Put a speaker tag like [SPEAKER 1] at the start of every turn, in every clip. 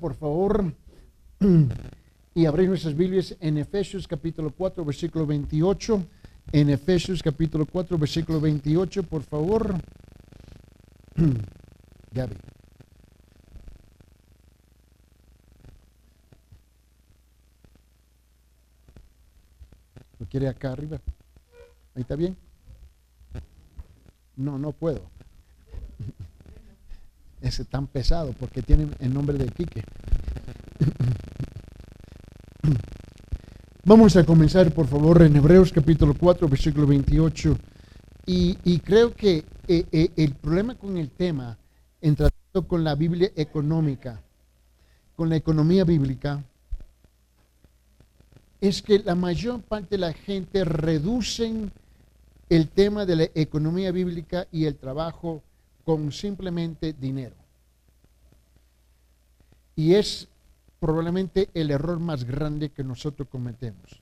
[SPEAKER 1] por favor, y abrir nuestras Biblias en Efesios capítulo 4, versículo 28. En Efesios capítulo 4, versículo 28, por favor. Gaby. ¿Lo quiere acá arriba? ¿Ahí está bien? No, no puedo. Ese tan pesado porque tiene el nombre de Quique. Vamos a comenzar, por favor, en Hebreos capítulo 4, versículo 28. Y, creo que eh, eh, el problema con el tema, en tratando con la Biblia económica, con la economía bíblica, es que la mayor parte de la gente reducen el tema de la economía bíblica y el trabajo con simplemente dinero. Y es probablemente el error más grande que nosotros cometemos,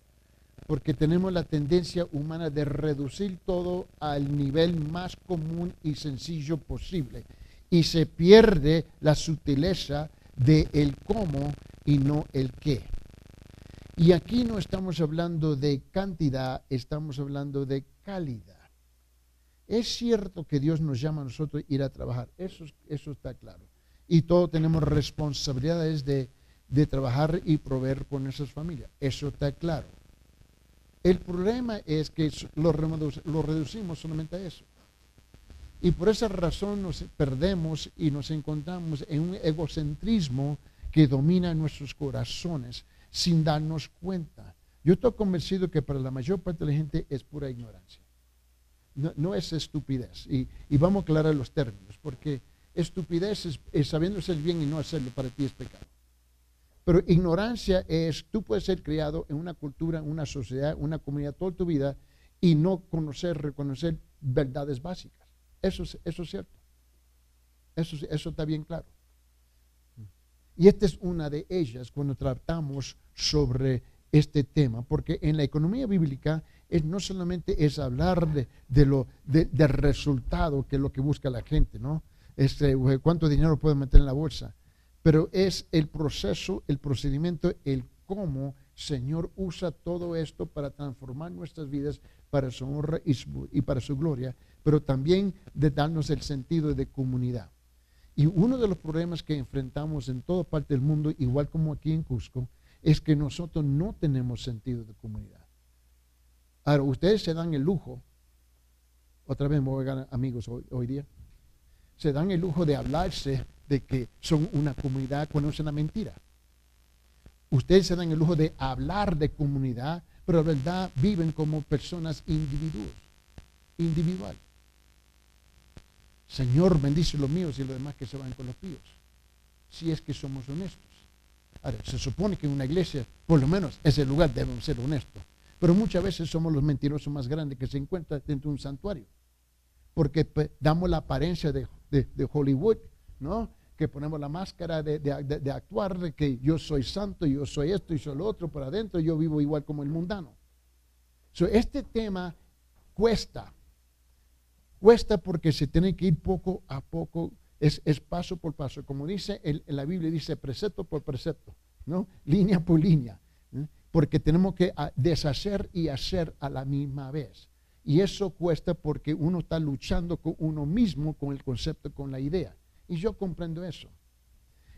[SPEAKER 1] porque tenemos la tendencia humana de reducir todo al nivel más común y sencillo posible, y se pierde la sutileza de el cómo y no el qué. Y aquí no estamos hablando de cantidad, estamos hablando de calidad. Es cierto que Dios nos llama a nosotros a ir a trabajar, eso, está claro. Y todos tenemos responsabilidades de, trabajar y proveer por nuestras familias, eso está claro. El problema es que lo, lo reducimos solamente a eso. Y por esa razón nos perdemos y nos encontramos en un egocentrismo que domina nuestros corazones sin darnos cuenta. Yo estoy convencido que para la mayor parte de la gente es pura ignorancia. No, es estupidez. Y, vamos a aclarar los términos, porque estupidez es, es sabiendo hacer bien y no hacerlo para ti es pecado. Pero ignorancia es, tú puedes ser criado en una cultura, una sociedad, una comunidad toda tu vida y no conocer, reconocer verdades básicas. Eso, eso es cierto. Eso, eso está bien claro. Y esta es una de ellas cuando tratamos sobre este tema, porque en la economía bíblica es, no solamente es hablar de, lo, del resultado, que es lo que busca la gente, ¿no? Este, cuánto dinero puede meter en la bolsa, pero es el proceso, el procedimiento, el cómo Señor usa todo esto para transformar nuestras vidas para su honra y, y para su gloria, pero también de darnos el sentido de comunidad. Y uno de los problemas que enfrentamos en toda parte del mundo, igual como aquí en Cusco, es que nosotros no tenemos sentido de comunidad. Ahora, ustedes se dan el lujo, otra vez me voy a ganar amigos hoy, día, se dan el lujo de hablarse de que son una comunidad es una mentira. Ustedes se dan el lujo de hablar de comunidad, pero la verdad viven como personas individuos, individual. Señor, bendice los míos y los demás que se van con los píos. Si es que somos honestos. Ahora, se supone que en una iglesia, por lo menos, ese lugar debemos ser honestos. Pero muchas veces somos los mentirosos más grandes que se encuentran dentro de un santuario. Porque pues, damos la apariencia de, Hollywood, ¿no? Que ponemos la máscara de, actuar, de que yo soy santo, yo soy esto y soy lo otro, por adentro yo vivo igual como el mundano. este tema cuesta. Cuesta porque se tiene que ir poco a poco, es, paso por paso. Como dice la Biblia, dice precepto por precepto, ¿no? Línea por línea. ¿eh? Porque tenemos que ah, deshacer y hacer a la misma vez. Y eso cuesta porque uno está luchando con uno mismo, con el concepto, con la idea. Y yo comprendo eso.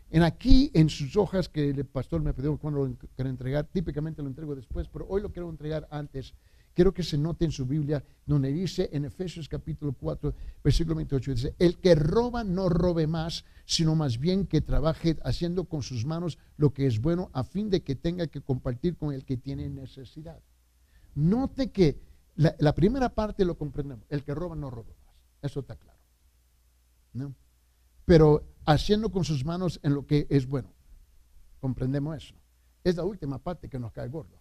[SPEAKER 1] En aquí, en sus hojas que el pastor me pidió cuando lo quiero entregar, típicamente lo entrego después, pero hoy lo quiero entregar antes Quiero que se note en su Biblia donde dice en Efesios capítulo 4, versículo 28, dice, el que roba no robe más, sino más bien que trabaje haciendo con sus manos lo que es bueno a fin de que tenga que compartir con el que tiene necesidad. Note que la, primera parte lo comprendemos, el que roba no roba más, eso está claro. ¿no? Pero haciendo con sus manos en lo que es bueno, comprendemos eso. Es la última parte que nos cae gordo.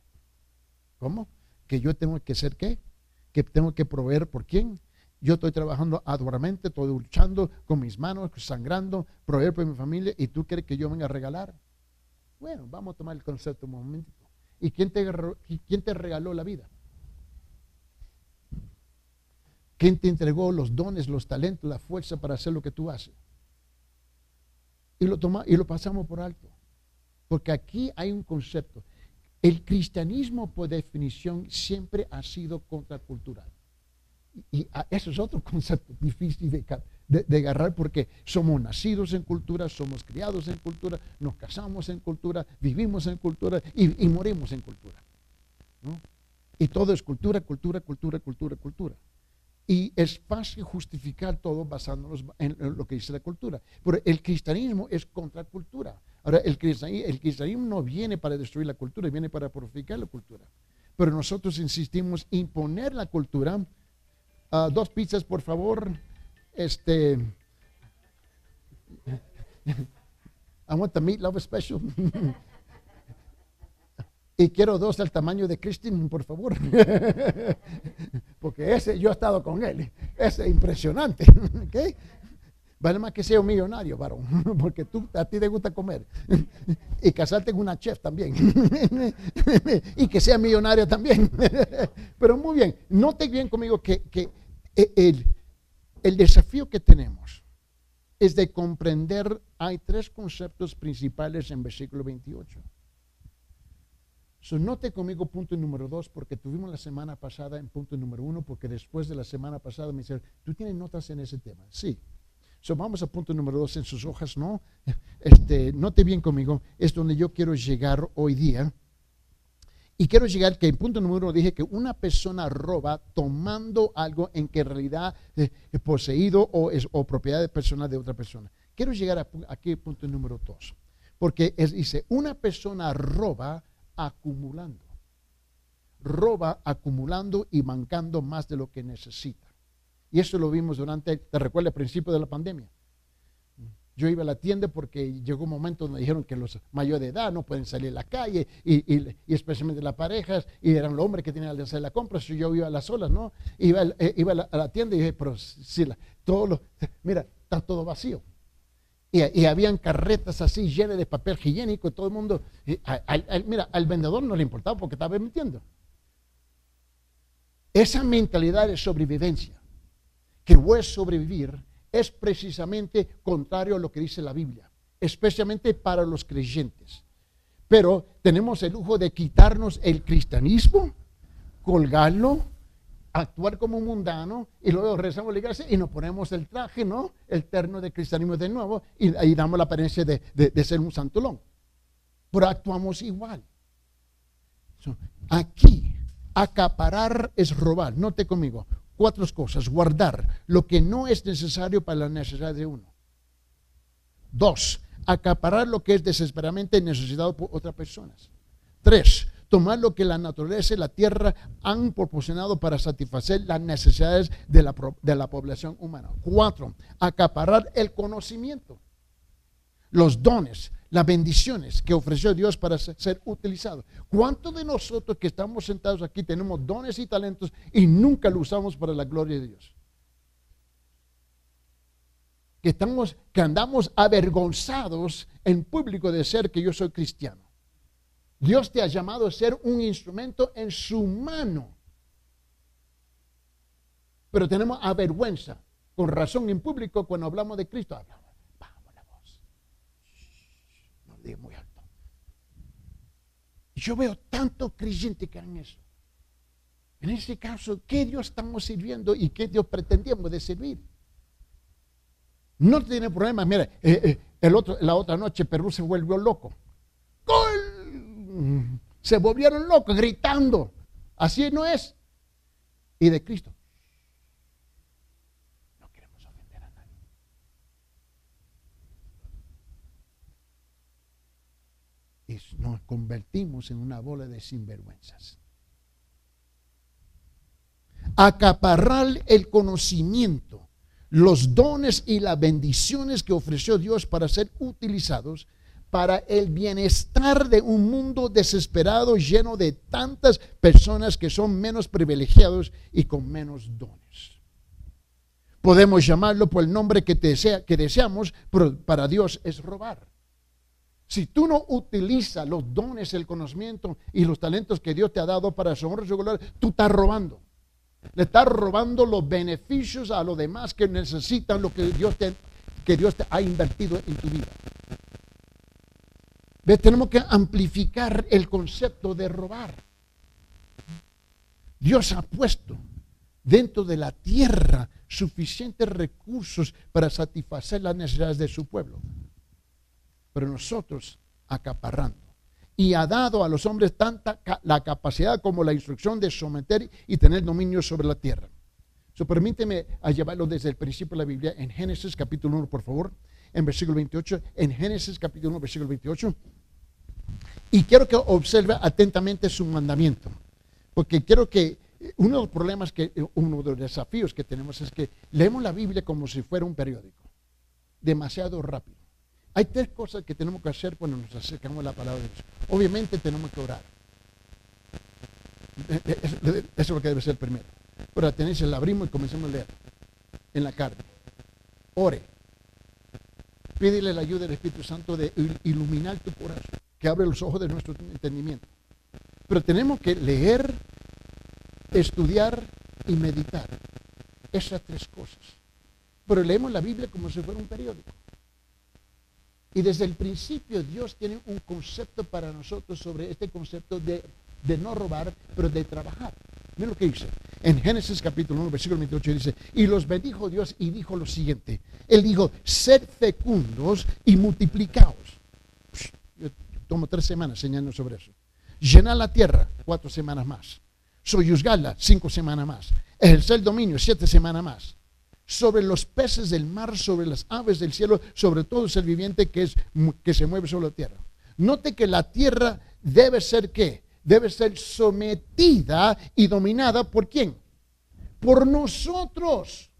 [SPEAKER 1] ¿Cómo? Que yo tengo que ser qué? Que tengo que proveer por quién. Yo estoy trabajando arduamente, estoy luchando con mis manos, sangrando, proveer por mi familia y tú quieres que yo venga a regalar. Bueno, vamos a tomar el concepto un momentito. ¿Y quién te, quién te regaló la vida? ¿Quién te entregó los dones, los talentos, la fuerza para hacer lo que tú haces? Y lo, toma, y lo pasamos por alto. Porque aquí hay un concepto. El cristianismo, por definición, siempre ha sido contracultural. Y, ah, eso es otro concepto difícil de, agarrar porque somos nacidos en cultura, somos criados en cultura, nos casamos en cultura, vivimos en cultura y, morimos en cultura. Y todo es cultura, cultura, cultura, cultura, cultura. Y es fácil justificar todo basándonos en lo que dice la cultura. Pero el cristianismo es contracultura. Ahora, el cristianismo, el cristianismo no viene para destruir la cultura, viene para purificar la cultura. Pero nosotros insistimos imponer la cultura. Ah, dos pizzas, por favor. Este. I want the meat love special. y quiero dos del tamaño de Christine, por favor. Porque ese, yo he estado con él. Ese es impresionante. ¿okay? Vale más que sea un millonario, varón, porque tú, a ti te gusta comer. Y casarte con una chef también. Y que sea millonario también. Pero muy bien, note bien conmigo que, el, el desafío que tenemos es de comprender, hay tres conceptos principales en versículo 28. So, note conmigo punto número dos, porque tuvimos la semana pasada en punto número uno, porque después de la semana pasada me dijeron, ¿tú tienes notas en ese tema? Sí. So, vamos a punto número dos en sus hojas, ¿no? Este, note bien conmigo, es donde yo quiero llegar hoy día. Y quiero llegar que en punto número uno dije que una persona roba tomando algo en que en realidad es poseído o es propiedad de persona de otra persona. Quiero llegar a, aquí punto número dos. Porque es, dice, una persona roba acumulando. Roba acumulando y mancando más de lo que necesita. Y eso lo vimos durante, te recuerdo, el principio de la pandemia. Yo iba a la tienda porque llegó un momento donde dijeron que los mayores de edad no pueden salir a la calle y, especialmente las parejas y eran los hombres que tenían que hacer la compra. yo iba a las olas, ¿no? Iba, eh, iba a, la, tienda y dije, pero si la, todo lo, mira, está todo vacío. Y, habían carretas así llenas de papel higiénico y todo el mundo. mira, al vendedor no le importaba porque estaba emitiendo. Esa mentalidad de sobrevivencia, que a sobrevivir, es precisamente contrario a lo que dice la Biblia, especialmente para los creyentes. Pero tenemos el lujo de quitarnos el cristianismo, colgarlo actuar como un mundano y luego rezamos la iglesia y nos ponemos el traje, ¿no? El terno de cristianismo de nuevo y ahí damos la apariencia de, ser un santolón. Pero actuamos igual. aquí, acaparar es robar. Note conmigo. Cuatro cosas. Guardar lo que no es necesario para la necesidad de uno. Dos, acaparar lo que es desesperadamente necesitado por otras personas. Tres, tomar lo que la naturaleza y la tierra han proporcionado para satisfacer las necesidades de la, de la población humana. Cuatro, acaparar el conocimiento, los dones, las bendiciones que ofreció Dios para ser utilizados. ¿Cuántos de nosotros que estamos sentados aquí tenemos dones y talentos y nunca lo usamos para la gloria de Dios? Que, estamos, que andamos avergonzados en público de ser que yo soy cristiano. Dios te ha llamado a ser un instrumento en su mano. Pero tenemos avergüenza, con razón en público, cuando hablamos de Cristo, hablamos, vamos la voz. No muy alto. Yo veo tanto creyente que hagan eso. En ese caso, ¿qué Dios estamos sirviendo y qué Dios pretendíamos de servir? No tiene problema. Mira, eh, eh, el otro, la otra noche Perú se volvió loco. ¡Gol! se volvieron locos gritando. Así no es. Y de Cristo. No queremos ofender a nadie. Y nos convertimos en una bola de sinvergüenzas. Acaparrar el conocimiento, los dones y las bendiciones que ofreció Dios para ser utilizados para el bienestar de un mundo desesperado lleno de tantas personas que son menos privilegiados y con menos dones. Podemos llamarlo por el nombre que, que deseamos, pero para Dios es robar. Si tú no utilizas los dones, el conocimiento y los talentos que Dios te ha dado para su honra y su gloria, tú estás robando. Le estás robando los beneficios a los demás que necesitan lo que Dios te, que Dios te ha invertido en tu vida. ¿Ve? Tenemos que amplificar el concepto de robar. Dios ha puesto dentro de la tierra suficientes recursos para satisfacer las necesidades de su pueblo. Pero nosotros acaparrando. Y ha dado a los hombres tanta la capacidad como la instrucción de someter y tener dominio sobre la tierra. So, permíteme a llevarlo desde el principio de la Biblia en Génesis capítulo 1, por favor, en versículo 28, en Génesis capítulo 1, versículo 28. Y quiero que observe atentamente su mandamiento, porque quiero que uno de los problemas, que, uno de los desafíos que tenemos es que leemos la Biblia como si fuera un periódico, demasiado rápido. Hay tres cosas que tenemos que hacer cuando nos acercamos a la palabra de Dios. Obviamente tenemos que orar. Eh, eh, eso es lo que debe ser primero. Pero la la abrimos y comencemos a leer en la carta. Ore. Pídele la ayuda del Espíritu Santo de iluminar tu corazón, que abre los ojos de nuestro entendimiento. Pero tenemos que leer estudiar y meditar. Esas tres cosas. Pero leemos la Biblia como si fuera un periódico. Y desde el principio Dios tiene un concepto para nosotros sobre este concepto de, no robar, pero de trabajar. Miren lo que dice. En Génesis capítulo 1, versículo 28 dice, y los bendijo Dios y dijo lo siguiente. Él dijo, sed fecundos y multiplicaos. Yo tomo tres semanas enseñando sobre eso. Llenar la tierra, cuatro semanas más soyuzgarla cinco semanas más, ejercer el dominio siete semanas más, sobre los peces del mar, sobre las aves del cielo, sobre todo ser viviente que, es, que se mueve sobre la tierra. Note que la tierra debe ser qué? Debe ser sometida y dominada por quién? Por nosotros.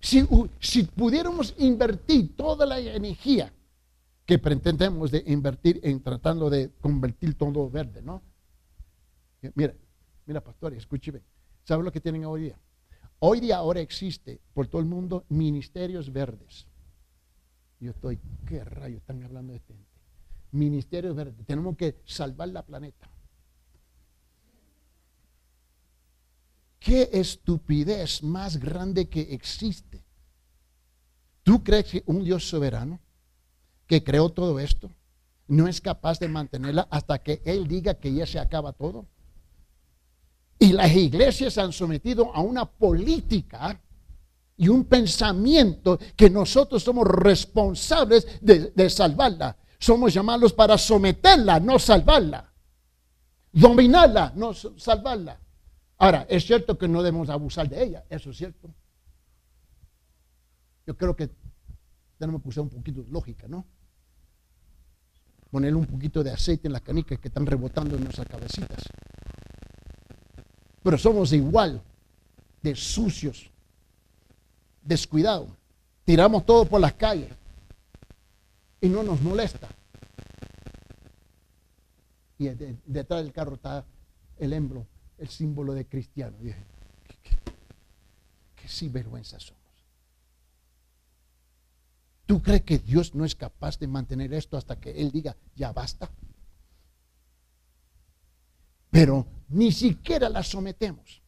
[SPEAKER 1] Si, si pudiéramos invertir toda la energía que pretendemos de invertir en tratando de convertir todo verde, ¿no? Mira, mira, pastor, escúcheme. ¿Sabe lo que tienen hoy día? Hoy día ahora existe por todo el mundo ministerios verdes. Yo estoy, ¿qué rayos están hablando de este? Ministerios verdes. Tenemos que salvar la planeta. ¿Qué estupidez más grande que existe? ¿Tú crees que un Dios soberano que creó todo esto no es capaz de mantenerla hasta que Él diga que ya se acaba todo. Y las iglesias se han sometido a una política y un pensamiento que nosotros somos responsables de, salvarla. Somos llamados para someterla, no salvarla. Dominarla, no salvarla. Ahora, es cierto que no debemos abusar de ella, eso es cierto. Yo creo que tenemos que usar un poquito de lógica, ¿no? Ponerle un poquito de aceite en las canicas que están rebotando en nuestras cabecitas. Pero somos igual de sucios, descuidados. Tiramos todo por las calles y no nos molesta. Y detrás del carro está el emblo, el símbolo de cristiano. Y dije, qué, qué, vergüenza son. ¿Tú crees que Dios no es capaz de mantener esto hasta que Él diga, ya basta? Pero ni siquiera la sometemos,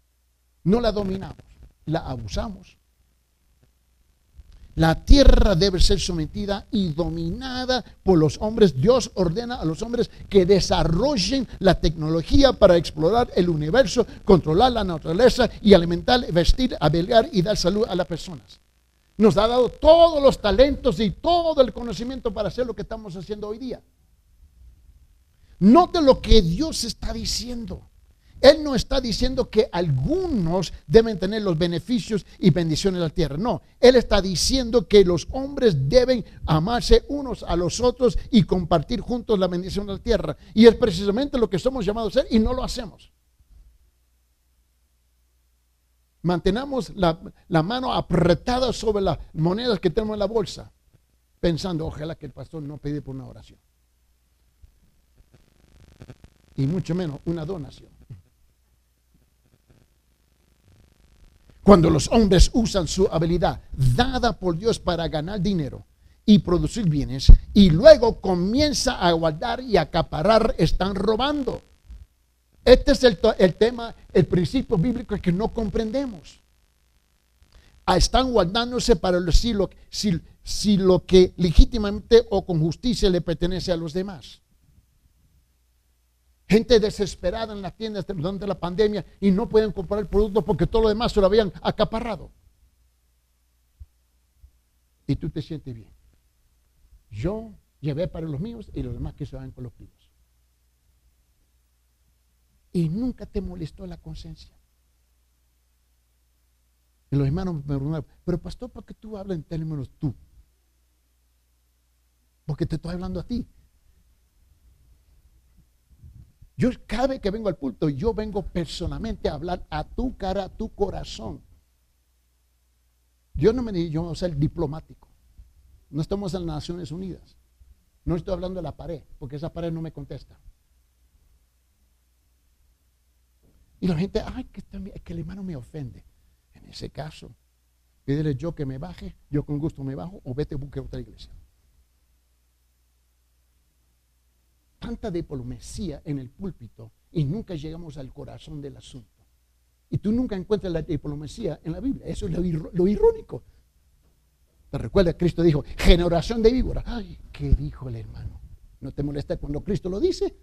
[SPEAKER 1] no la dominamos, la abusamos. La tierra debe ser sometida y dominada por los hombres. Dios ordena a los hombres que desarrollen la tecnología para explorar el universo, controlar la naturaleza y alimentar, vestir, abelgar y dar salud a las personas. Nos ha dado todos los talentos y todo el conocimiento para hacer lo que estamos haciendo hoy día. Note lo que Dios está diciendo. Él no está diciendo que algunos deben tener los beneficios y bendiciones de la tierra. No, Él está diciendo que los hombres deben amarse unos a los otros y compartir juntos la bendición de la tierra. Y es precisamente lo que somos llamados a hacer y no lo hacemos. mantenamos la, mano apretada sobre las monedas que tenemos en la bolsa, pensando, ojalá que el pastor no pide por una oración. Y mucho menos una donación. Cuando los hombres usan su habilidad dada por Dios para ganar dinero y producir bienes y luego comienza a guardar y acaparar, están robando. Este es el, tema, el principio bíblico que no comprendemos. Ah, están guardándose para el siglo, si lo que legítimamente o con justicia le pertenece a los demás. Gente desesperada en las tiendas durante la pandemia y no pueden comprar el producto porque todo lo demás se lo habían acaparrado. Y tú te sientes bien. Yo llevé para los míos y los demás que se van con los míos. Y nunca te molestó la conciencia. Y los hermanos me preguntaron, pero pastor, ¿por qué tú hablas en términos tú? Porque te estoy hablando a ti. Yo cada vez que vengo al culto, yo vengo personalmente a hablar a tu cara, a tu corazón. Yo no me digo, yo voy a ser diplomático. No estamos en las Naciones Unidas. No estoy hablando de la pared, porque esa pared no me contesta. Y la gente, ay, que, que el hermano me ofende. En ese caso, pídele yo que me baje, yo con gusto me bajo, o vete busque otra iglesia. Tanta diplomacia en el púlpito y nunca llegamos al corazón del asunto. Y tú nunca encuentras la diplomacia en la Biblia. Eso es lo, irónico. ¿Te recuerdas? Cristo dijo, generación de víboras. Ay, ¿qué dijo el hermano? ¿No te molesta cuando Cristo lo dice?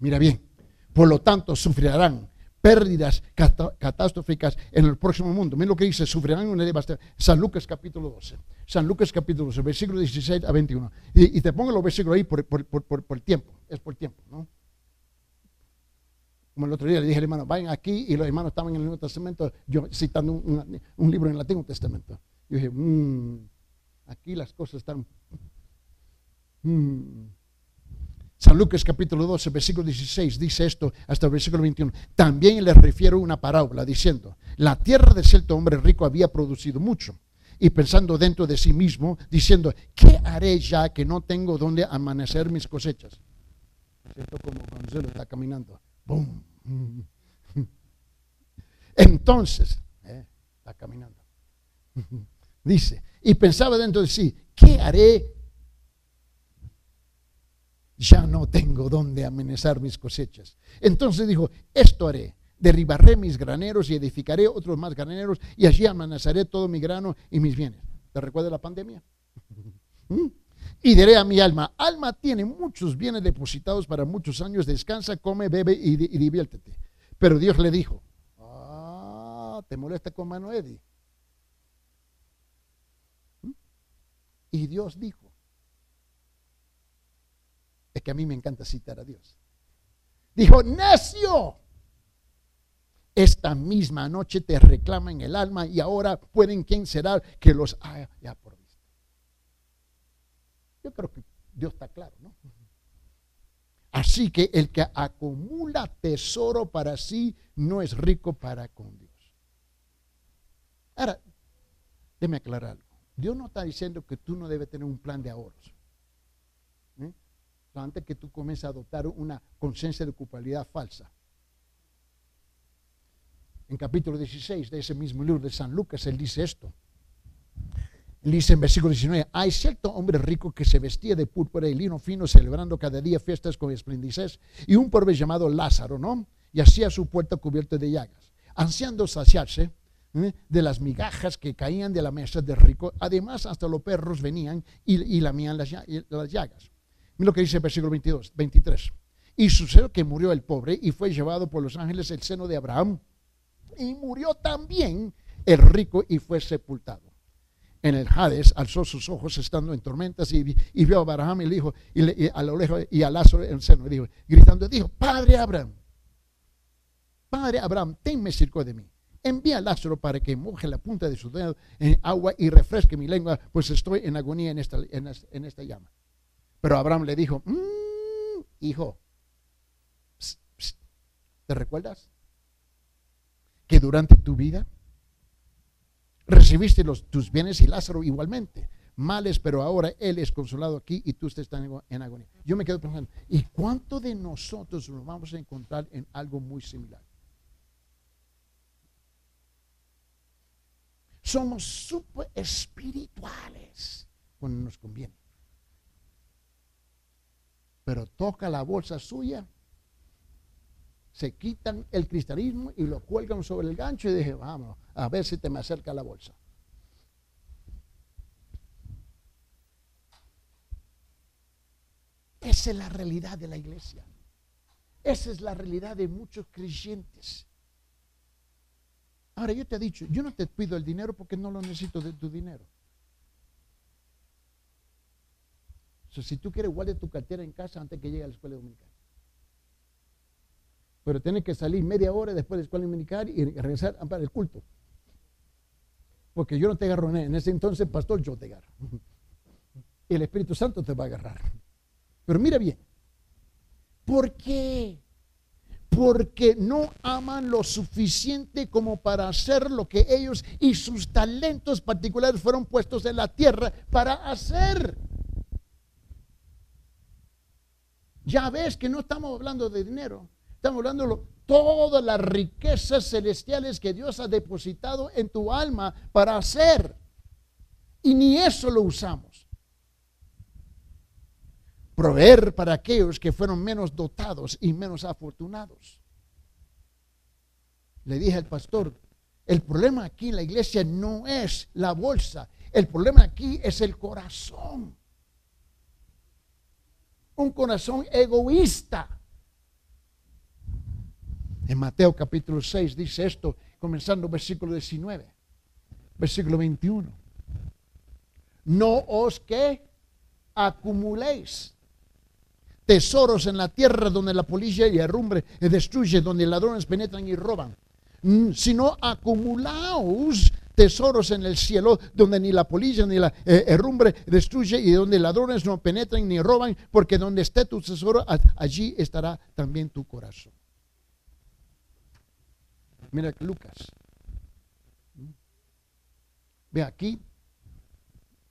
[SPEAKER 1] Mira bien, por lo tanto sufrirán pérdidas catastróficas en el próximo mundo. Miren lo que dice, sufrirán una devastación. San Lucas capítulo 12. San Lucas capítulo 12, versículo 16 a 21. Y, te pongo los versículos ahí por, el tiempo. Es por tiempo, ¿no? Como el otro día le dije al hermano, vayan aquí y los hermanos estaban en el Nuevo Testamento, yo citando un, libro en el Antiguo Testamento. Yo dije, mmm, aquí las cosas están... Mmm, San Lucas capítulo 12, versículo 16 dice esto hasta el versículo 21. También le refiero una parábola diciendo, la tierra de cierto hombre rico había producido mucho. Y pensando dentro de sí mismo, diciendo, ¿qué haré ya que no tengo donde amanecer mis cosechas? Esto como cuando se lo está caminando. ¡Bum! Entonces, eh, está caminando. Dice, y pensaba dentro de sí, ¿qué haré ya no tengo dónde amenazar mis cosechas. Entonces dijo, esto haré, derribaré mis graneros y edificaré otros más graneros y allí amenazaré todo mi grano y mis bienes. ¿Te recuerda la pandemia? ¿Mm? Y diré a mi alma, alma tiene muchos bienes depositados para muchos años, descansa, come, bebe y, diviértete. Pero Dios le dijo, ah, ¿te molesta con mano? ¿Mm? Y Dios dijo, que a mí me encanta citar a Dios. Dijo, necio, esta misma noche te reclaman el alma y ahora pueden quién será que los haya ya por. Yo creo que Dios está claro, ¿no? Así que el que acumula tesoro para sí no es rico para con Dios. Ahora, déme aclarar algo. Dios no está diciendo que tú no debes tener un plan de ahorros antes que tú comiences a adoptar una conciencia de culpabilidad falsa. En capítulo 16 de ese mismo libro de San Lucas, él dice esto. Él dice en versículo 19, hay cierto hombre rico que se vestía de púrpura y lino fino, celebrando cada día fiestas con esplendices, y un pobre llamado Lázaro, ¿no? Y hacía su puerta cubierta de llagas, ansiando saciarse ¿eh? de las migajas que caían de la mesa del rico. Además, hasta los perros venían y, lamían las llagas. Mira lo que dice el versículo 22, 23. Y sucedió que murió el pobre y fue llevado por los ángeles el seno de Abraham. Y murió también el rico y fue sepultado. En el Hades alzó sus ojos estando en tormentas y, vio a Abraham y le dijo, y, a lo lejos, y a Lázaro en el seno, y dijo, gritando, dijo, Padre Abraham, Padre Abraham, ten misericordia de mí. Envía a Lázaro para que moje la punta de su dedo en agua y refresque mi lengua, pues estoy en agonía en en esta llama. Pero Abraham le dijo, mm, hijo, ¿te recuerdas? Que durante tu vida recibiste los, tus bienes y Lázaro igualmente. Males, pero ahora él es consolado aquí y tú estás en agonía. Yo me quedo pensando, ¿y cuánto de nosotros nos vamos a encontrar en algo muy similar? Somos super espirituales cuando nos conviene pero toca la bolsa suya, se quitan el cristianismo y lo cuelgan sobre el gancho y dije, vamos, a ver si te me acerca la bolsa. Esa es la realidad de la iglesia. Esa es la realidad de muchos creyentes. Ahora yo te he dicho, yo no te pido el dinero porque no lo necesito de tu dinero. Si tú quieres, guarde tu cartera en casa antes que llegue a la escuela dominical. Pero tienes que salir media hora después de la escuela dominical y regresar para el culto. Porque yo no te agarro en ese entonces, pastor, yo te agarro. Y el Espíritu Santo te va a agarrar. Pero mira bien, ¿por qué? Porque no aman lo suficiente como para hacer lo que ellos y sus talentos particulares fueron puestos en la tierra para hacer. Ya ves que no estamos hablando de dinero, estamos hablando de todas las riquezas celestiales que Dios ha depositado en tu alma para hacer. Y ni eso lo usamos. Proveer para aquellos que fueron menos dotados y menos afortunados. Le dije al pastor, el problema aquí en la iglesia no es la bolsa, el problema aquí es el corazón un corazón egoísta. En Mateo capítulo 6 dice esto, comenzando versículo 19, versículo 21. No os que acumuléis tesoros en la tierra donde la policía y herrumbre destruye, donde ladrones penetran y roban, sino acumulaos tesoros en el cielo donde ni la polilla ni la eh, herrumbre destruye y donde ladrones no penetran ni roban, porque donde esté tu tesoro, allí estará también tu corazón. Mira Lucas. Ve aquí,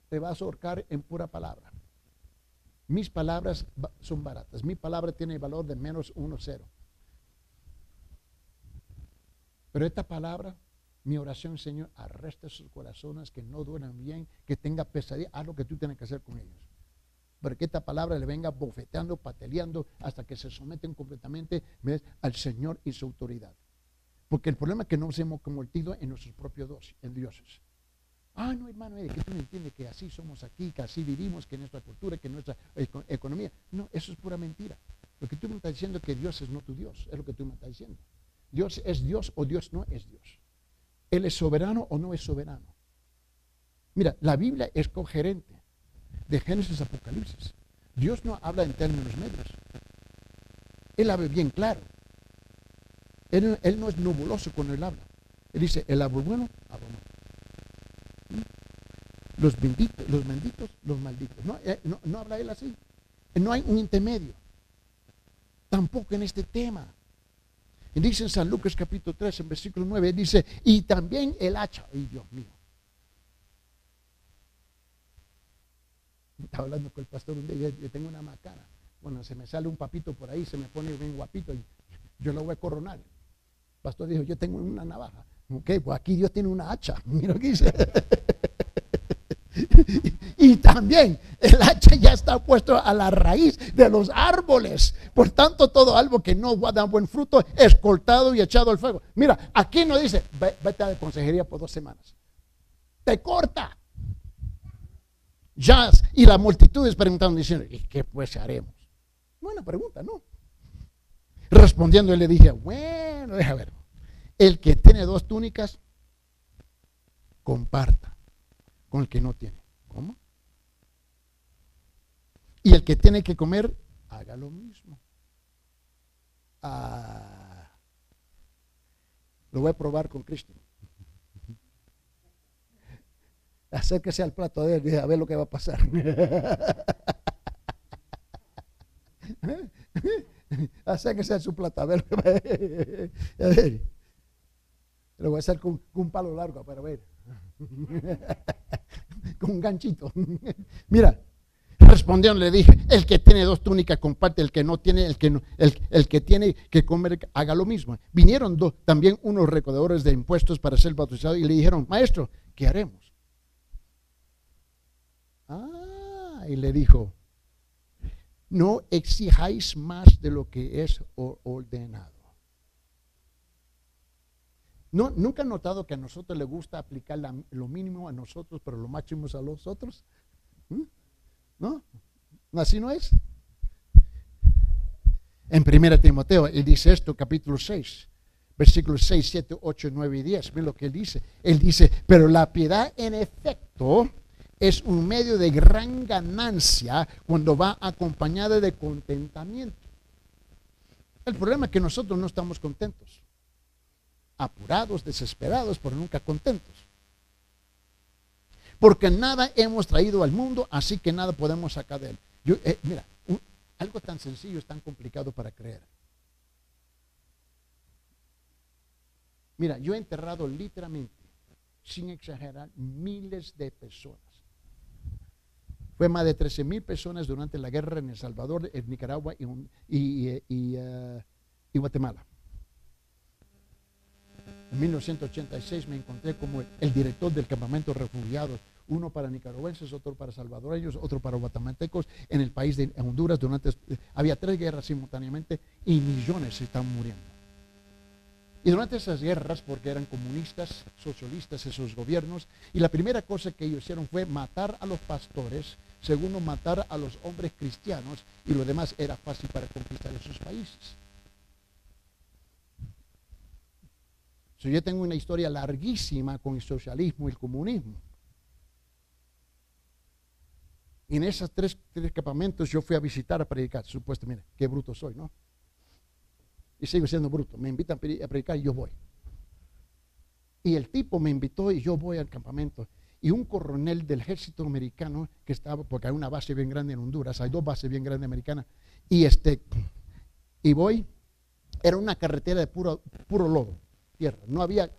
[SPEAKER 1] te vas a ahorcar en pura palabra. Mis palabras son baratas. Mi palabra tiene valor de menos uno cero. Pero esta palabra mi oración, Señor, arresta sus corazones que no duerman bien, que tenga pesadilla. Haz lo que tú tienes que hacer con ellos. Para que esta palabra le venga bofeteando, pateleando, hasta que se someten completamente al Señor y su autoridad. Porque el problema es que nos hemos convertido en nuestros propios dioses. Ah, no, hermano, que tú no entiendes que así somos aquí, que así vivimos, que nuestra cultura, que nuestra economía. No, eso es pura mentira. Lo que tú me estás diciendo es que Dios es no tu Dios, es lo que tú me estás diciendo. Dios es Dios o Dios no es Dios. ¿Él es soberano o no es soberano? Mira, la Biblia es coherente de Génesis a Apocalipsis. Dios no habla en términos medios. Él habla bien claro. Él, no es nubuloso cuando él habla. Él dice, el árbol bueno, árbol malo. ¿Mm? Los benditos, los benditos, los malditos. Eh, no, no habla él así. No hay un intermedio. Tampoco en este tema. Y dice en San Lucas capítulo 3, en versículo 9, dice, y también el hacha. Ay, Dios mío. Estaba hablando con el pastor un día, yo tengo una macana. Bueno, se me sale un papito por ahí, se me pone bien guapito y yo lo voy a coronar. El pastor dijo, yo tengo una navaja. Ok, pues aquí Dios tiene una hacha. Mira lo que dice. y también el hacha ya está puesto a la raíz de los árboles. Por tanto, todo árbol que no da buen fruto es cortado y echado al fuego. Mira, aquí no dice, vete a la consejería por dos semanas. Te corta. Y la multitud es preguntando, diciendo, ¿y qué pues haremos? Buena pregunta, ¿no? Respondiendo, le dije, bueno, deja ver. El que tiene dos túnicas, comparta con el que no tiene. ¿Cómo? Y el que tiene que comer, haga lo mismo. Ah, lo voy a probar con Cristo. Acérquese al plato de él a ver lo que va a pasar. Acérquese a su plato. A ver. Lo voy a hacer con, un palo largo para ver. con un ganchito. Mira, Respondiendo le dije, el que tiene dos túnicas comparte, el que no tiene, el que, no, el, que tiene que comer, haga lo mismo. Vinieron también unos recaudadores de impuestos para ser bautizados y le dijeron, maestro, ¿qué haremos? Ah, y le dijo, no exijáis más de lo que es ordenado. ¿No, ¿Nunca han notado que a nosotros le gusta aplicar lo mínimo a nosotros, pero lo máximo a los otros? ¿Mm? ¿No? Así no es. En 1 Timoteo, él dice esto, capítulo 6, versículos 6, 7, 8, 9 y 10. Miren lo que él dice. Él dice, pero la piedad en efecto es un medio de gran ganancia cuando va acompañada de contentamiento. El problema es que nosotros no estamos contentos, apurados, desesperados, pero nunca contentos. Porque nada hemos traído al mundo, así que nada podemos sacar de él. Yo, eh, mira, algo tan sencillo es tan complicado para creer. Mira, yo he enterrado literalmente, sin exagerar, miles de personas. Fue más de 13 mil personas durante la guerra en El Salvador, en Nicaragua y, eh, Guatemala. En 1986 me encontré como el director del campamento refugiados, uno para nicaragüenses, otro para salvadoreños, otro para guatemaltecos en el país de Honduras. Durante, había tres guerras simultáneamente y millones se están muriendo. Y durante esas guerras, porque eran comunistas, socialistas esos gobiernos, y la primera cosa que ellos hicieron fue matar a los pastores, segundo matar a los hombres cristianos, y lo demás era fácil para conquistar esos países. Yo tengo una historia larguísima con el socialismo y el comunismo. Y en esos tres, tres campamentos yo fui a visitar a predicar. Supuestamente, qué bruto soy, ¿no? y sigo siendo bruto. Me invitan a predicar y yo voy. Y el tipo me invitó y yo voy al campamento. Y un coronel del ejército americano que estaba, porque hay una base bien grande en Honduras, hay dos bases bien grandes americanas, y este, y voy, era una carretera de puro, puro lodo, No había,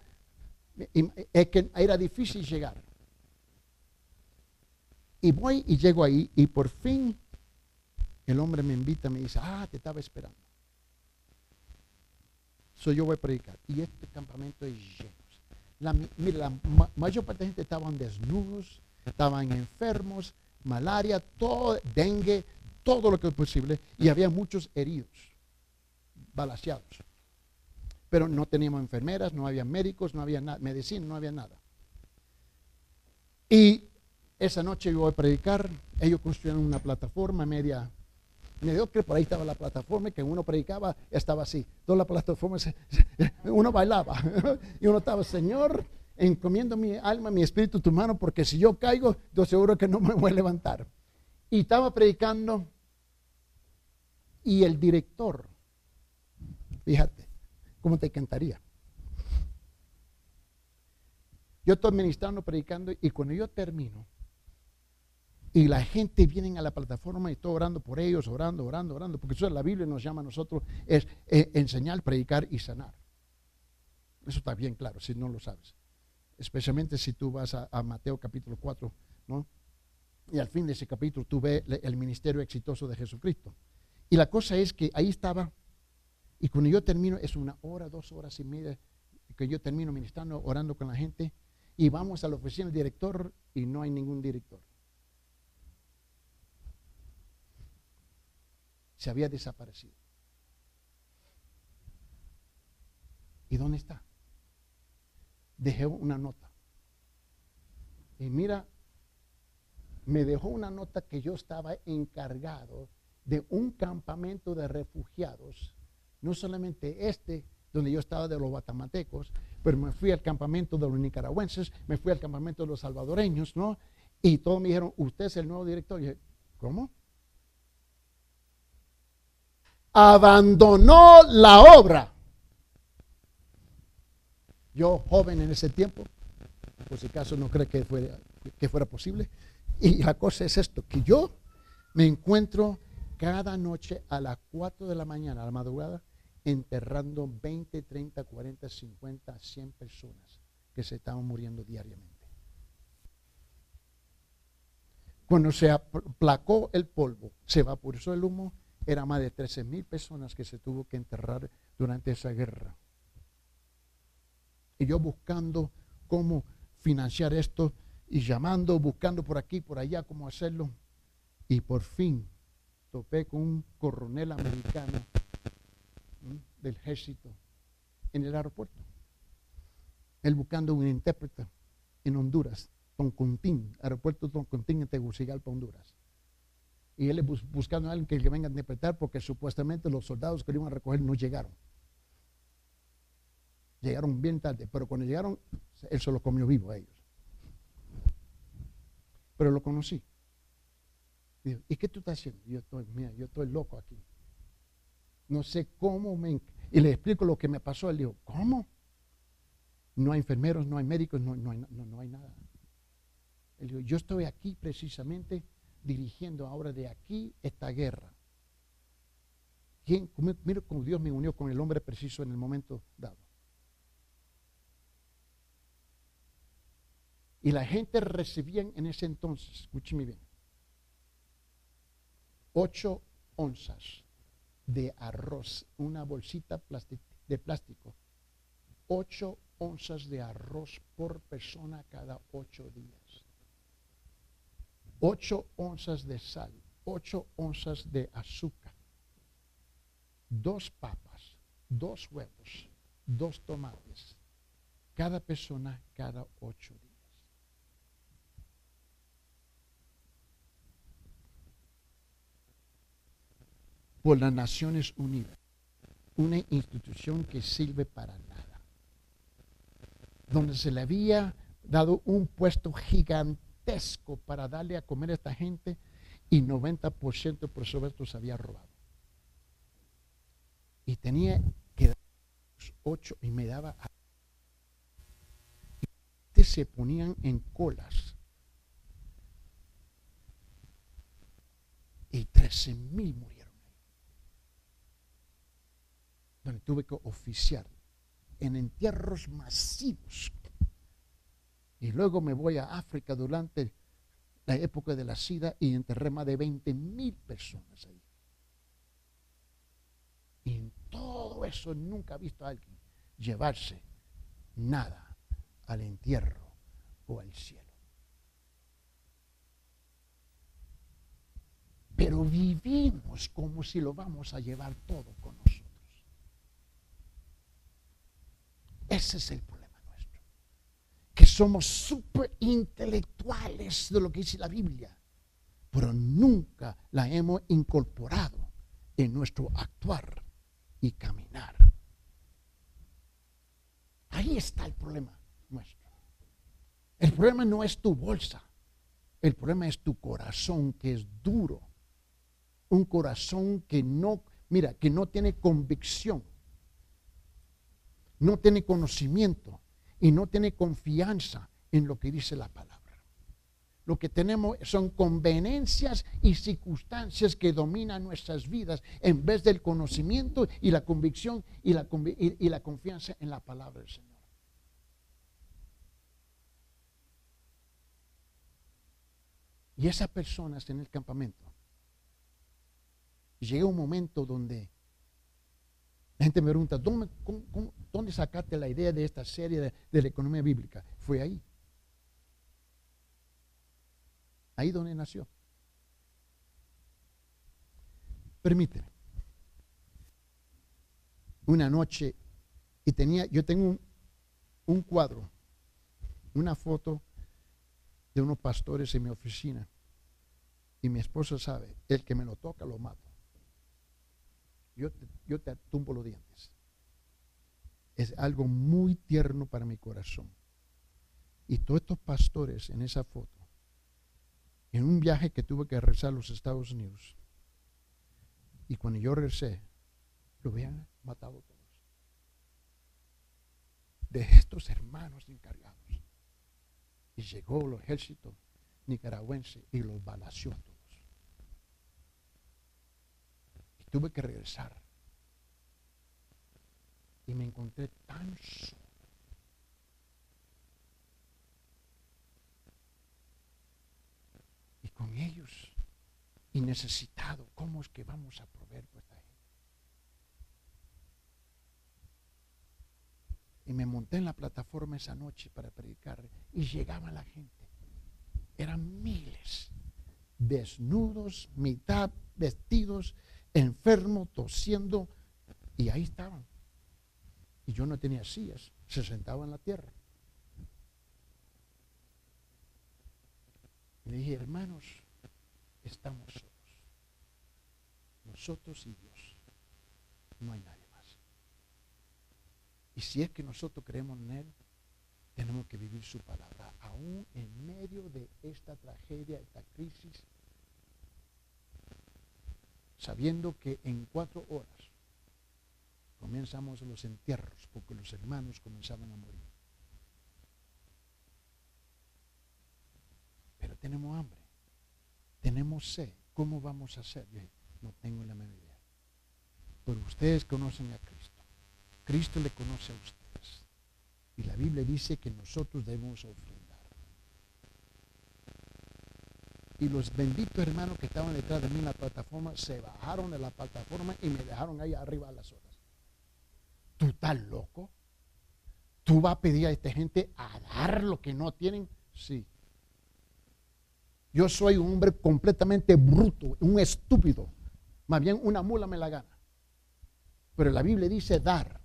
[SPEAKER 1] es que era difícil llegar. Y voy y llego ahí y por fin el hombre me invita, me dice, ah, te estaba esperando. So yo voy a predicar. Y este campamento es lleno. La, mira, la mayor parte de la gente estaban desnudos, estaban enfermos, malaria, todo, dengue, todo lo que es posible. Y había muchos heridos, balaseados. Pero no teníamos enfermeras, no había médicos, no había medicina, no había nada. Y esa noche yo voy a predicar. Ellos construyeron una plataforma media me dio que por ahí estaba la plataforma, que uno predicaba, estaba así. Toda la plataforma, uno bailaba. Y uno estaba, Señor, encomiendo mi alma, mi espíritu, tu mano, porque si yo caigo, yo seguro que no me voy a levantar. Y estaba predicando. Y el director, fíjate, ¿cómo te encantaría? Yo estoy ministrando, predicando, y cuando yo termino, y la gente viene a la plataforma y estoy orando por ellos, orando, orando, orando, porque eso la Biblia nos llama a nosotros es enseñar, predicar y sanar. Eso está bien claro, si no lo sabes. Especialmente si tú vas a, Mateo capítulo 4, ¿no? Y al fin de ese capítulo tú ves el ministerio exitoso de Jesucristo. Y la cosa es que ahí estaba, y cuando yo termino, es una hora, dos horas y media, que yo termino ministrando, orando con la gente, y vamos a la oficina del director y no hay ningún director. se había desaparecido. ¿Y dónde está? Dejé una nota. Y mira, me dejó una nota que yo estaba encargado de un campamento de refugiados, no solamente este, donde yo estaba de los guatemaltecos, pero me fui al campamento de los nicaragüenses, me fui al campamento de los salvadoreños, ¿no? Y todos me dijeron, usted es el nuevo director. Y dije, ¿cómo? abandonó la obra. Yo, joven en ese tiempo, por si acaso no creo que fuera, que fuera posible. Y la cosa es esto, que yo me encuentro cada noche a las 4 de la mañana, a la madrugada, enterrando 20, 30, 40, 50, 100 personas que se estaban muriendo diariamente. Cuando se aplacó el polvo, se evaporizó el humo, era más de 13 mil personas que se tuvo que enterrar durante esa guerra. Y yo buscando cómo financiar esto y llamando, buscando por aquí, por allá, cómo hacerlo. Y por fin topé con un coronel americano del ejército en el aeropuerto. Él buscando un intérprete en Honduras, Toncontín, aeropuerto Toncontín en Tegucigalpa, Honduras. y él buscando a alguien que le venga a interpretar porque supuestamente los soldados que lo iban a recoger no llegaron. Llegaron bien tarde, pero cuando llegaron, él se lo comió vivo a ellos. Pero lo conocí. ¿Y qué tú estás haciendo? Yo estoy, mira, yo estoy loco aquí. No sé cómo me... Y le explico lo que me pasó. Él dijo, ¿cómo? No hay enfermeros, no hay médicos, no, no, hay, no hay nada. Él dijo, yo estoy aquí precisamente dirigiendo ahora de aquí esta guerra. ¿Quién? Mira cómo Dios me unió con el hombre preciso en el momento dado. Y la gente recibía en ese entonces, escúcheme bien, ocho onzas de arroz, una bolsita de plástico, ocho onzas de arroz por persona cada ocho días, ocho onzas de sal, ocho onzas de azúcar, dos papas, dos huevos, dos tomates, cada persona cada ocho días. Por las Naciones Unidas, una institución que sirve para nada, donde se le había dado un puesto gigantesco para darle a comer a esta gente y 90% de presupuesto se había robado. Y tenía que dar ocho y me daba y se ponían en colas y 13 mil murieron donde tuve que oficiar en entierros masivos. Y luego me voy a África durante la época de la SIDA y enterré más de 20 mil personas ahí. Y en todo eso nunca he visto a alguien llevarse nada al entierro o al cielo. Pero vivimos como si lo vamos a llevar todo con nosotros. Ese es el problema nuestro. Que somos súper intelectuales de lo que dice la Biblia, pero nunca la hemos incorporado en nuestro actuar y caminar. Ahí está el problema nuestro. El problema no es tu bolsa. El problema es tu corazón que es duro. Un corazón que no, mira, que no tiene convicción no tiene conocimiento y no tiene confianza en lo que dice la palabra. Lo que tenemos son conveniencias y circunstancias que dominan nuestras vidas en vez del conocimiento y la convicción y la, y la confianza en la palabra del Señor. Y esa persona está en el campamento. llega un momento donde la gente me pregunta, ¿dónde, sacaste la idea de esta serie de, la economía bíblica? Fue ahí. Ahí donde nació. Permíteme. Una noche, y tenía, yo tengo un, un cuadro, una foto de unos pastores en mi oficina. Y mi esposa sabe, el que me lo toca lo mato yo te, yo te tumbo los dientes. Es algo muy tierno para mi corazón. Y todos estos pastores en esa foto, en un viaje que tuve que regresar a los Estados Unidos, y cuando yo regresé, lo habían matado todos. De estos hermanos encargados. Y llegó el ejército nicaragüense y los balació todos. Tuve que regresar. Y me encontré tan solo. Y con ellos. Y necesitado. ¿Cómo es que vamos a proveer esta gente? Y me monté en la plataforma esa noche para predicar. Y llegaba la gente. Eran miles. Desnudos, mitad vestidos enfermo, tosiendo, y ahí estaban. Y yo no tenía sillas, se sentaba en la tierra. Y le dije, hermanos, estamos solos. nosotros y Dios. No hay nadie más. Y si es que nosotros creemos en Él, tenemos que vivir su palabra. Aún en medio de esta tragedia, esta crisis, sabiendo que en cuatro horas comenzamos los entierros, porque los hermanos comenzaban a morir. Pero tenemos hambre, tenemos sed. ¿Cómo vamos a hacer? No tengo la menor idea. Pero ustedes conocen a Cristo. Cristo le conoce a ustedes. Y la Biblia dice que nosotros debemos ofrendar. Y los benditos hermanos que estaban detrás de mí en la plataforma se bajaron de la plataforma y me dejaron ahí arriba a las horas. ¿Tú estás loco? ¿Tú vas a pedir a esta gente a dar lo que no tienen? Sí. Yo soy un hombre completamente bruto, un estúpido. Más bien una mula me la gana. Pero la Biblia dice dar.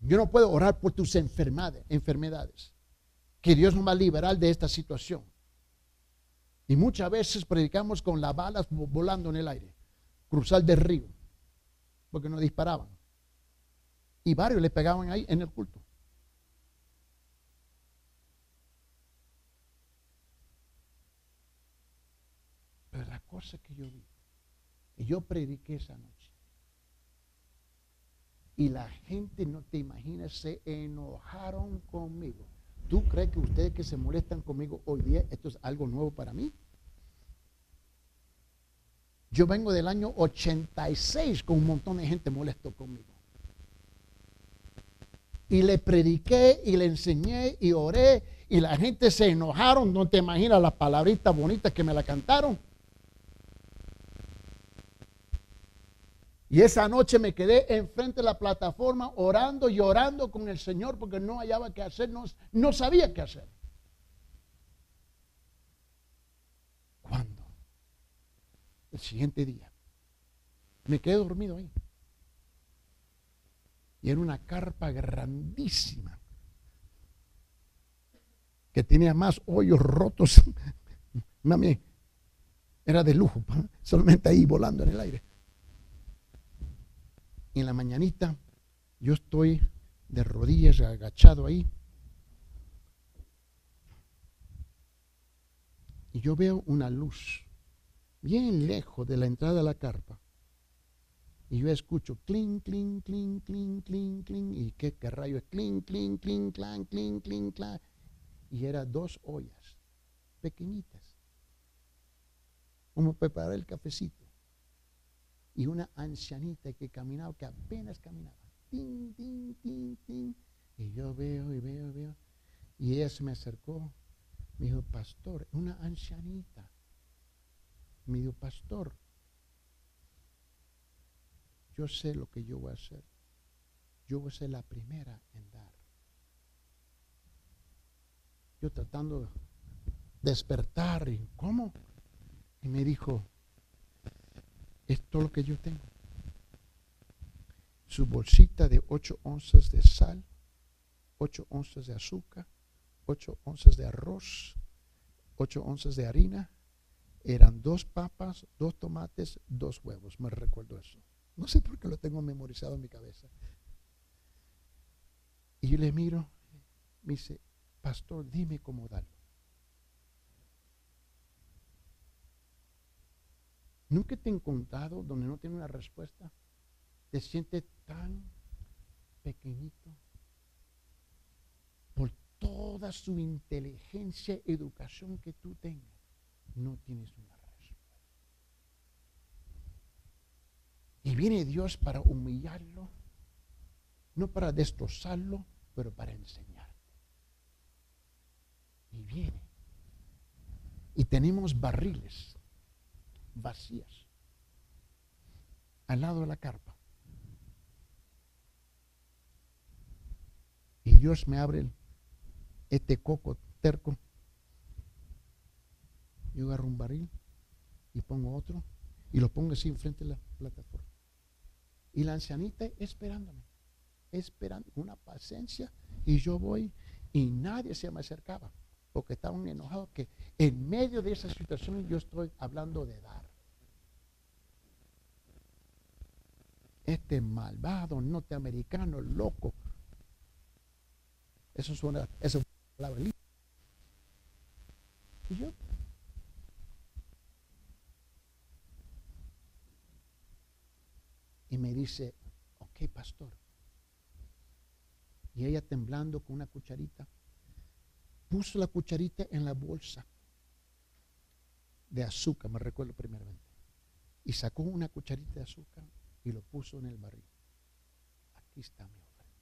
[SPEAKER 1] Yo no puedo orar por tus enfermedades. Que Dios nos va a liberar de esta situación. Y muchas veces predicamos con las balas volando en el aire. Cruzar del río porque no disparaban. Y varios le pegaban ahí en el culto. Pero la cosa que yo vi, y yo prediqué esa noche, y la gente, no te imaginas, se enojaron conmigo. ¿Tú crees que ustedes que se molestan conmigo hoy día, esto es algo nuevo para mí? Yo vengo del año 86 con un montón de gente molesto conmigo. Y le prediqué y le enseñé y oré y la gente se enojaron. No te imaginas las palabritas bonitas que me la cantaron. Y esa noche me quedé enfrente de la plataforma orando y con el Señor porque no hallaba qué hacer, no, no sabía qué hacer. el siguiente día. Me quedé dormido ahí. Y era una carpa grandísima que tenía más hoyos rotos. Mami, era de lujo, solamente ahí volando en el aire. Y en la mañanita yo estoy de rodillas agachado ahí. Y yo veo una luz bien lejos de la entrada de la carpa. Y yo escucho clink, clink, clink, clink, clink, clink. ¿Y qué, qué rayo es? Clink, clink, clink, clink, clink, clink, clink. Y eran dos ollas pequeñitas. Como preparar el cafecito. Y una ancianita que caminaba, que apenas caminaba. Tin, tin, tin, tin. Y yo veo y veo y veo. Y ella se me acercó. Me dijo, pastor, una ancianita me dijo, pastor, yo sé lo que yo voy a hacer. Yo voy a ser la primera en dar. Yo tratando de despertar ¿cómo? Y me dijo, es todo lo que yo tengo. Su bolsita de 8 onzas de sal, 8 onzas de azúcar, 8 onzas de arroz, 8 onzas de harina, eran dos papas, dos tomates, dos huevos. Me recuerdo eso. No sé por qué lo tengo memorizado en mi cabeza. Y yo le miro, me dice, pastor, dime cómo darlo. Nunca te he encontrado donde no tiene una respuesta. Te sientes tan pequeñito por toda su inteligencia, educación que tú tengas no tienes una respuesta. Y viene Dios para humillarlo, no para destrozarlo, pero para enseñarte. Y viene. Y tenemos barriles vacías al lado de la carpa. Y Dios me abre este coco terco yo agarro un barril y pongo otro y lo pongo así enfrente de la plataforma. Y la ancianita esperándome, esperando una paciencia y yo voy y nadie se me acercaba porque estaban enojados que en medio de esa situación yo estoy hablando de dar. Este malvado norteamericano loco. Eso suena, eso es una palabra Y yo y me dice, ok, pastor. Y ella temblando con una cucharita, puso la cucharita en la bolsa de azúcar, me recuerdo primeramente. Y sacó una cucharita de azúcar y lo puso en el barril. Aquí está mi ofrenda.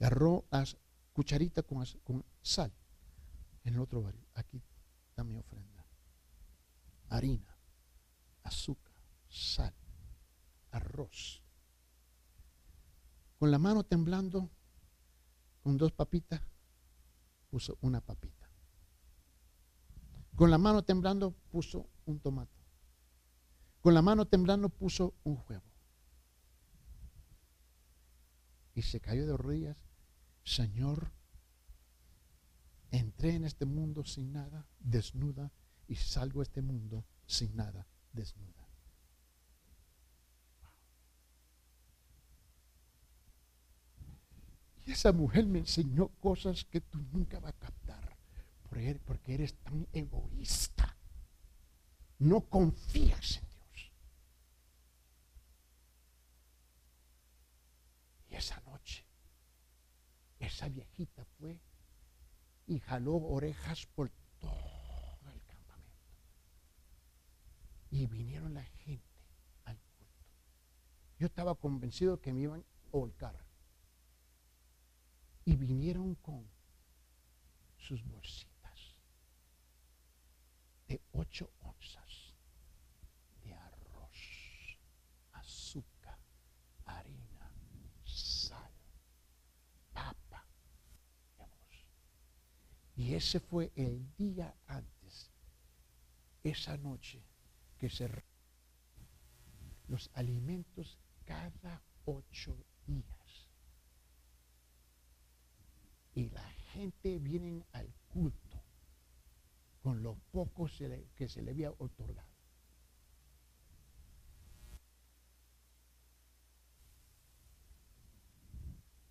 [SPEAKER 1] Agarró cucharita con, con sal en el otro barril. Aquí está mi ofrenda. Harina, azúcar, sal, arroz. Con la mano temblando, con dos papitas, puso una papita. Con la mano temblando, puso un tomate. Con la mano temblando, puso un huevo. Y se cayó de rodillas. Señor, entré en este mundo sin nada, desnuda, y salgo a este mundo sin nada, desnuda. esa mujer me enseñó cosas que tú nunca vas a captar. Porque eres tan egoísta. No confías en Dios. Y esa noche, esa viejita fue y jaló orejas por todo el campamento. Y vinieron la gente al culto. Yo estaba convencido que me iban a volcar y vinieron con sus bolsitas de ocho onzas de arroz, azúcar, harina, sal, papa. Y ese fue el día antes, esa noche que se los alimentos cada ocho días y la gente viene al culto con lo poco que se le había otorgado.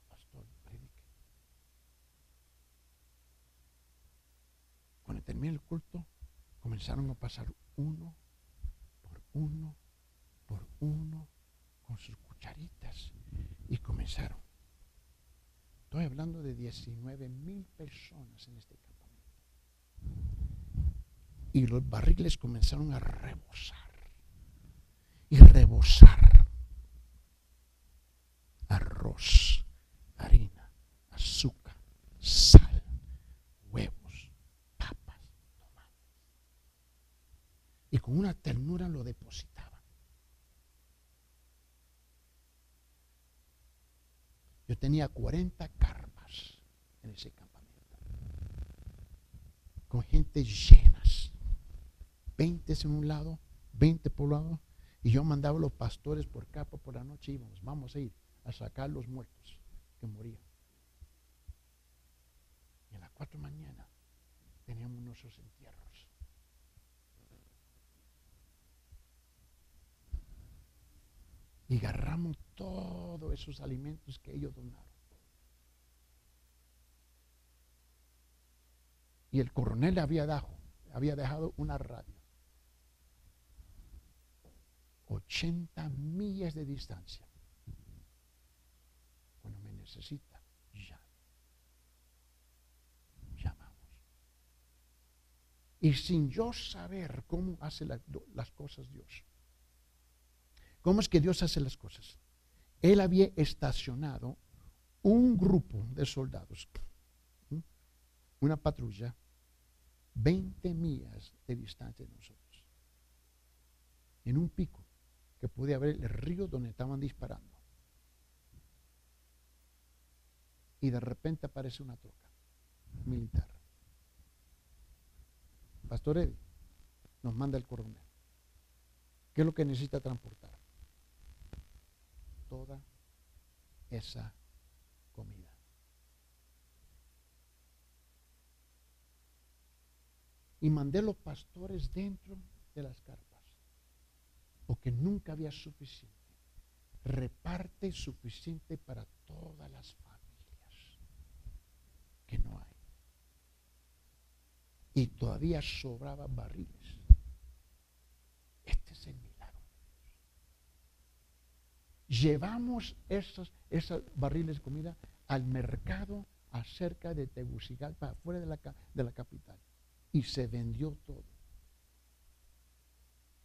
[SPEAKER 1] Pastor, predique. Terminó el culto, comenzaron a pasar uno por uno por uno con sus cucharitas y comenzaron Estoy hablando de 19 mil personas en este campamento. Y los barriles comenzaron a rebosar. Y rebosar. Arroz, harina, azúcar, sal, huevos, papas, tomates. Y con una ternura lo depositaban. Yo tenía 40 carpas en ese campamento. Con gente llenas. 20 en un lado, 20 por lado. Y yo mandaba a los pastores por capa por la noche. Íbamos, vamos a ir a sacar los muertos que morían. Y a las 4 de mañana teníamos nuestros entierros. Y agarramos todos esos alimentos que ellos donaron. Y el coronel había dejado, había dejado una radio. 80 millas de distancia. Cuando me necesita, ya. Llamamos. Y sin yo saber cómo hace las cosas Dios ¿Cómo es que Dios hace las cosas? Él había estacionado un grupo de soldados, una patrulla, 20 millas de distancia de nosotros, en un pico que podía ver el río donde estaban disparando. Y de repente aparece una troca militar. Pastor Eddie nos manda el coronel. ¿Qué es lo que necesita transportar? toda esa comida. Y mandé los pastores dentro de las carpas, porque nunca había suficiente. Reparte suficiente para todas las familias que no hay. Y todavía sobraba barril. Llevamos esos, esos barriles de comida al mercado acerca de Tegucigalpa, fuera de la, de la capital. Y se vendió todo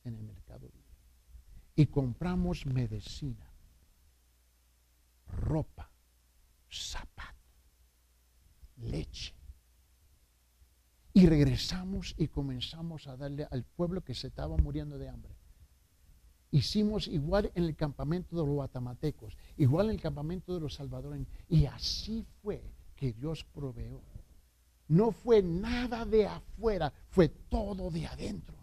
[SPEAKER 1] en el mercado. Y compramos medicina, ropa, zapato, leche. Y regresamos y comenzamos a darle al pueblo que se estaba muriendo de hambre. Hicimos igual en el campamento de los guatamatecos, igual en el campamento de los salvadoreños. Y así fue que Dios proveó. No fue nada de afuera, fue todo de adentro.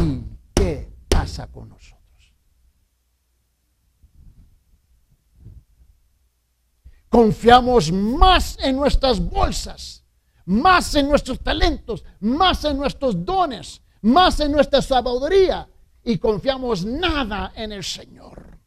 [SPEAKER 1] ¿Y qué pasa con nosotros? Confiamos más en nuestras bolsas, más en nuestros talentos, más en nuestros dones, más en nuestra sabiduría y confiamos nada en el Señor.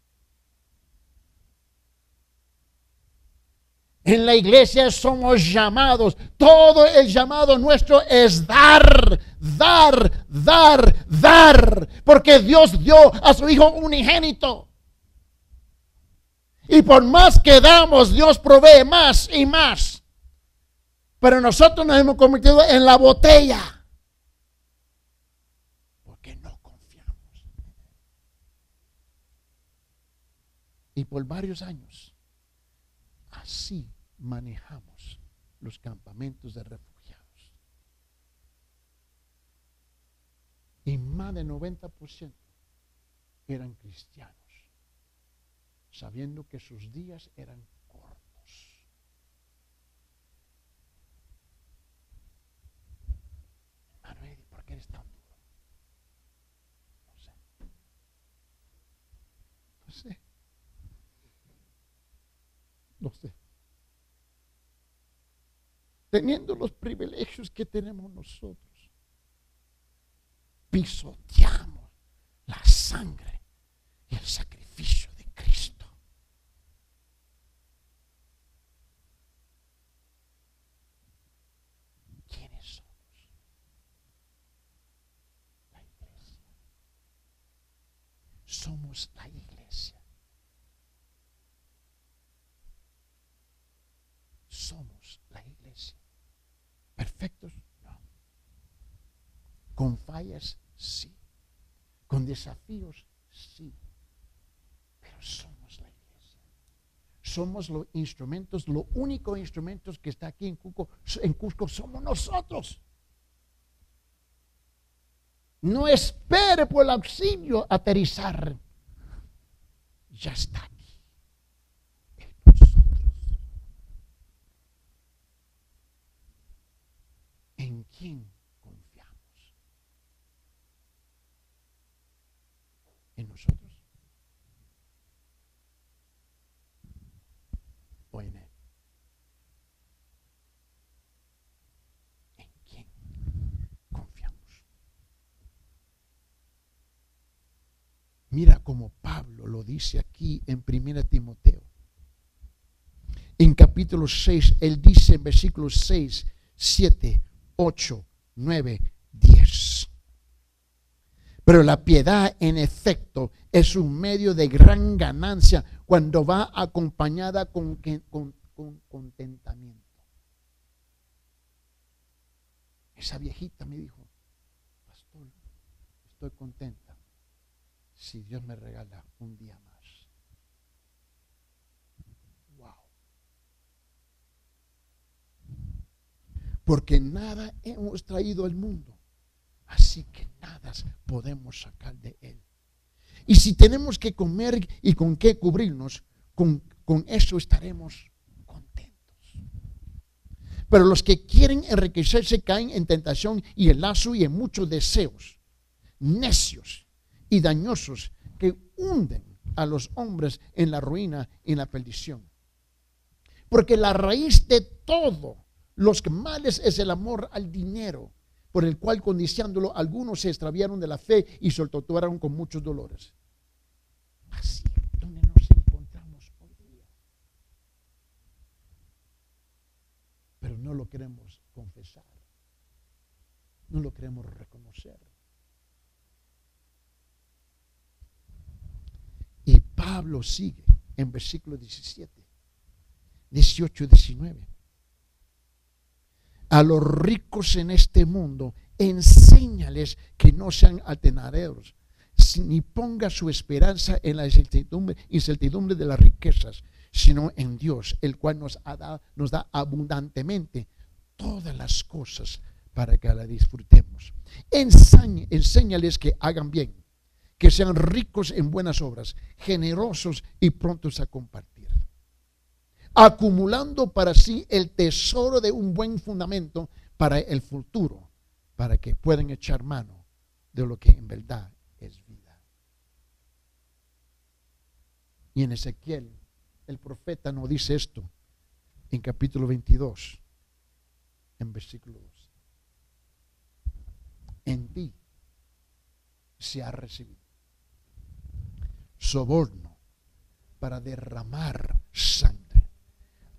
[SPEAKER 1] En la iglesia somos llamados. Todo el llamado nuestro es dar, dar, dar, dar. Porque Dios dio a su Hijo unigénito. Y por más que damos, Dios provee más y más. Pero nosotros nos hemos convertido en la botella. Y por varios años, así manejamos los campamentos de refugiados. Y más del 90% eran cristianos, sabiendo que sus días eran cortos. Hermano ¿por qué eres tan duro? No sé. No sé. No sé. Teniendo los privilegios que tenemos nosotros, pisoteamos la sangre y el sacrificio de Cristo. ¿Quiénes somos? La iglesia. Somos la iglesia. somos la iglesia. ¿Perfectos? No. ¿Con fallas? Sí. ¿Con desafíos? Sí. Pero somos la iglesia. Somos los instrumentos, los únicos instrumentos que está aquí en Cusco, en Cusco somos nosotros. No espere por el auxilio aterrizar. Ya está ¿En quién confiamos? ¿En nosotros? ¿O en Él? ¿En quién confiamos? Mira como Pablo lo dice aquí en 1 Timoteo. En capítulo 6, él dice en versículos 6, 7, 8, 9, 10. Pero la piedad, en efecto, es un medio de gran ganancia cuando va acompañada con, con, con contentamiento. Esa viejita me dijo, pastor, estoy contenta si Dios me regala un día más. porque nada hemos traído al mundo. Así que nada podemos sacar de él. Y si tenemos que comer y con qué cubrirnos, con, con eso estaremos contentos. Pero los que quieren enriquecerse caen en tentación y el lazo y en muchos deseos necios y dañosos que hunden a los hombres en la ruina y en la perdición Porque la raíz de todo los males es el amor al dinero, por el cual codiciándolo algunos se extraviaron de la fe y se con muchos dolores. Así es donde nos encontramos hoy día. Pero no lo queremos confesar. No lo queremos reconocer. Y Pablo sigue en versículo 17, 18 y 19 a los ricos en este mundo, enséñales que no sean atenaderos, ni ponga su esperanza en la incertidumbre, de las riquezas, sino en Dios, el cual nos, ha nos da abundantemente todas las cosas para que la disfrutemos. enséñales que hagan bien, que sean ricos en buenas obras, generosos y prontos a compartir acumulando para sí el tesoro de un buen fundamento para el futuro, para que puedan echar mano de lo que en verdad es vida. Y en Ezequiel, el profeta nos dice esto en capítulo 22, en versículo 2. En ti se ha recibido soborno para derramar sangre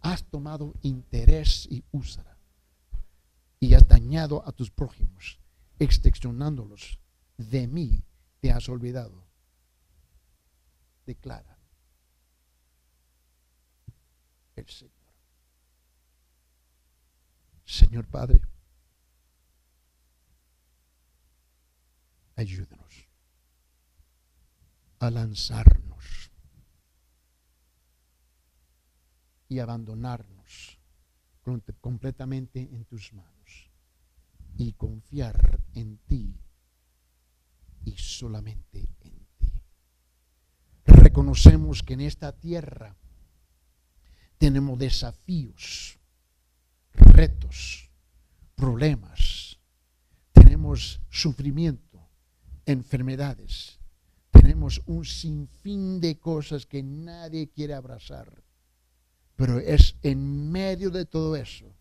[SPEAKER 1] has tomado interés y úsara y has dañado a tus prójimos, excepcionándolos. De mí te has olvidado. Declara el Señor. Señor Padre, ayúdanos a y abandonarnos completamente en tus manos y confiar en ti y solamente en ti. Reconocemos que en esta tierra tenemos desafíos, retos, problemas, tenemos sufrimiento, enfermedades, tenemos un sinfín de cosas que nadie quiere abrazar. Pero es en medio de todo eso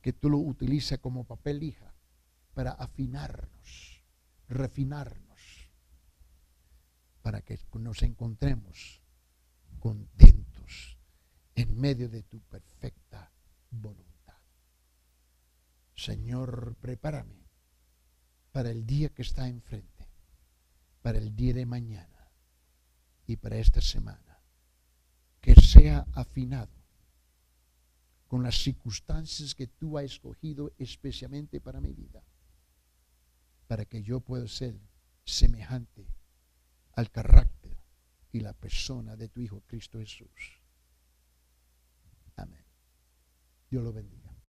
[SPEAKER 1] que tú lo utilizas como papel lija para afinarnos, refinarnos, para que nos encontremos contentos en medio de tu perfecta voluntad. Señor, prepárame para el día que está enfrente, para el día de mañana y para esta semana. Que sea afinado con las circunstancias que tú has escogido especialmente para mi vida, para que yo pueda ser semejante al carácter y la persona de tu Hijo Cristo Jesús. Amén. Dios lo bendiga.